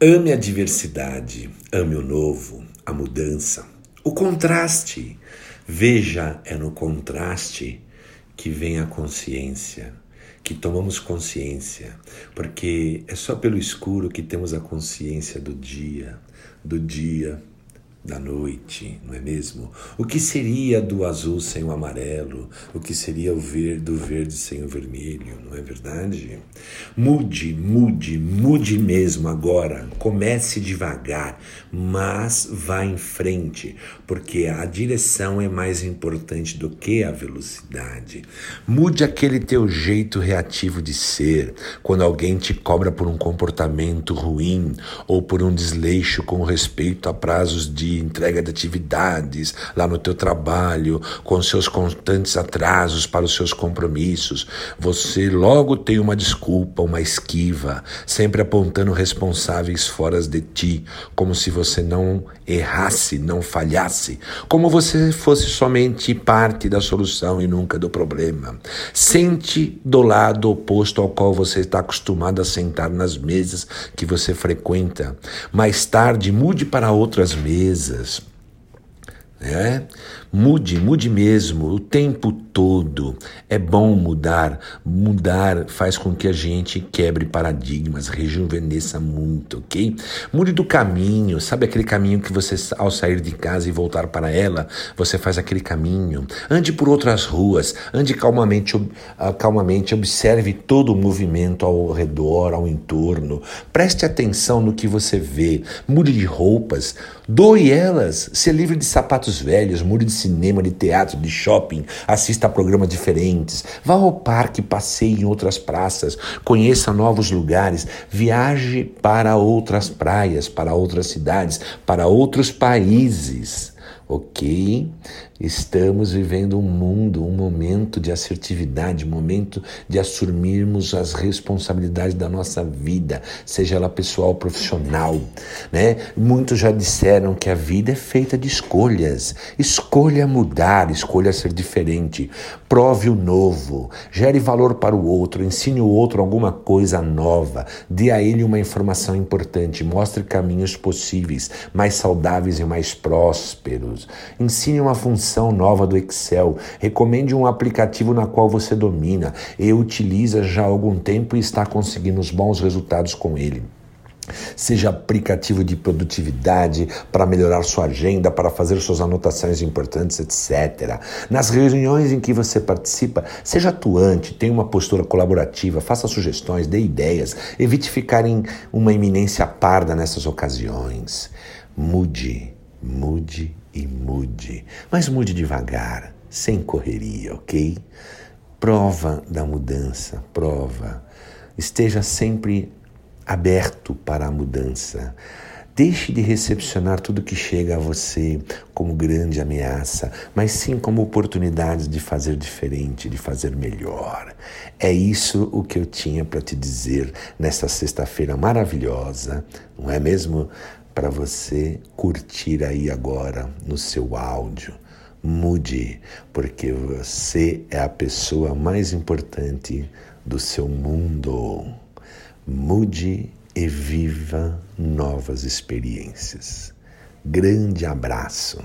Ame a diversidade, ame o novo, a mudança, o contraste. Veja, é no contraste que vem a consciência, que tomamos consciência, porque é só pelo escuro que temos a consciência do dia, do dia da noite, não é mesmo? O que seria do azul sem o amarelo? O que seria o verde, do verde sem o vermelho, não é verdade? Mude, mude, mude mesmo agora. Comece devagar, mas vá em frente, porque a direção é mais importante do que a velocidade. Mude aquele teu jeito reativo de ser, quando alguém te cobra por um comportamento ruim ou por um desleixo com respeito a prazos de entrega de atividades lá no teu trabalho, com seus constantes atrasos para os seus compromissos, você logo tem uma desculpa, uma esquiva, sempre apontando responsáveis fora de ti, como se você não errasse, não falhasse, como você fosse somente parte da solução e nunca do problema. Sente do lado oposto ao qual você está acostumado a sentar nas mesas que você frequenta. Mais tarde, mude para outras mesas mesas. É? Mude, mude mesmo, o tempo todo. É bom mudar. Mudar faz com que a gente quebre paradigmas, rejuvenesça muito, ok? Mude do caminho, sabe aquele caminho que você, ao sair de casa e voltar para ela, você faz aquele caminho. Ande por outras ruas, ande calmamente, ah, calmamente, observe todo o movimento ao redor, ao entorno. Preste atenção no que você vê. Mude de roupas, doe elas, se livre de sapatos velhos, mude de cinema, de teatro, de shopping, assista a programas diferentes, vá ao parque, passeie em outras praças, conheça novos lugares, viaje para outras praias, para outras cidades, para outros países. Ok? Estamos vivendo um mundo, um momento de assertividade, um momento de assumirmos as responsabilidades da nossa vida, seja ela pessoal ou profissional, né? Muitos já disseram que a vida é feita de escolhas. Escolha mudar, escolha ser diferente. Prove o novo, gere valor para o outro, ensine o outro alguma coisa nova, dê a ele uma informação importante, mostre caminhos possíveis, mais saudáveis e mais prósperos. Ensine uma função nova do Excel. Recomende um aplicativo na qual você domina e utiliza já há algum tempo e está conseguindo os bons resultados com ele seja aplicativo de produtividade para melhorar sua agenda, para fazer suas anotações importantes, etc. Nas reuniões em que você participa, seja atuante, tenha uma postura colaborativa, faça sugestões, dê ideias, evite ficar em uma iminência parda nessas ocasiões. Mude, mude e mude, mas mude devagar, sem correria, ok? Prova da mudança, prova. Esteja sempre aberto para a mudança. Deixe de recepcionar tudo que chega a você como grande ameaça, mas sim como oportunidades de fazer diferente, de fazer melhor. É isso o que eu tinha para te dizer nesta sexta-feira maravilhosa, não é mesmo? para você curtir aí agora no seu áudio. Mude, porque você é a pessoa mais importante do seu mundo. Mude e viva novas experiências. Grande abraço.